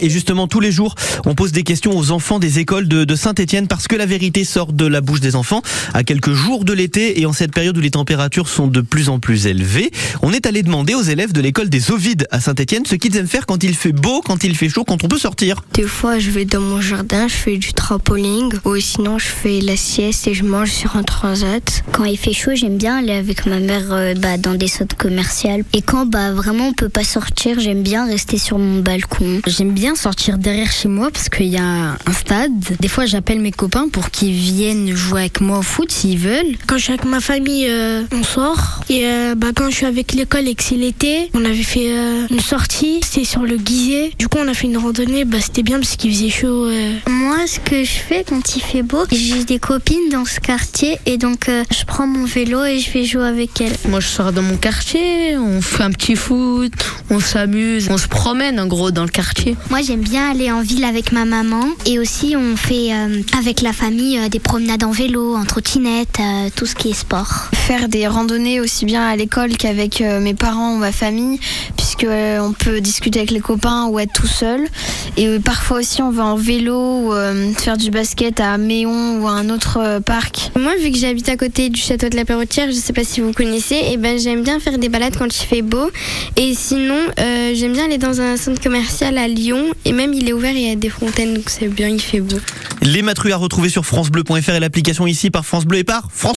Et justement, tous les jours, on pose des questions aux enfants des écoles de, de Saint-Etienne parce que la vérité sort de la bouche des enfants à quelques jours de l'été et en cette période où les températures sont de plus en plus élevées. On est allé demander aux élèves de l'école des Ovides à Saint-Etienne ce qu'ils aiment faire quand il fait beau, quand il fait chaud, quand on peut sortir. Des fois, je vais dans mon jardin, je fais du trampoline, ou sinon, je fais la sieste et je mange sur un transat. Quand il fait chaud, j'aime bien aller avec ma mère euh, bah, dans des centres commerciales. Et quand bah, vraiment on peut pas sortir, j'aime bien rester sur mon balcon. J'aime bien sortir derrière chez moi parce qu'il y a un stade. Des fois, j'appelle mes copains pour qu'ils viennent jouer avec moi au foot s'ils veulent. Quand je suis avec ma famille, euh, on sort. Et euh, bah, quand je suis avec l'école et que c'est l'été, on avait fait euh, une sortie. C'était sur le Guizet. Du coup, on a fait une randonnée. Bah, c'était bien parce qu'il faisait chaud. euh. Moi, ce que je fais quand il fait beau, j'ai des copines dans ce quartier et donc euh, je prends mon vélo et je vais jouer avec elles. Moi, je sors dans mon quartier, on fait un petit foot, on s'amuse, on se promène en gros dans le quartier. Moi, j'aime bien aller en ville avec ma maman et aussi on fait euh, avec la famille euh, des promenades en vélo, en trottinette, euh, tout ce qui est sport. faire des randonnées aussi bien à l'école qu'avec mes parents ou ma famille, puisque euh, on peut discuter avec les copains ou être tout seul. Et euh, parfois aussi on va en vélo ou euh, faire du basket à Méon ou à un autre euh, parc. Moi, vu que j'habite à côté du château de la Perrotière, je sais pas si vous connaissez, et ben j'aime bien faire des balades quand il fait beau. Et sinon, euh, j'aime bien aller dans un centre commercial à Lyon, et même il est ouvert et il y a des fontaines, donc c'est bien, il fait beau. Les matrues à retrouver sur francebleu.fr et l'application ici par France Bleu et par France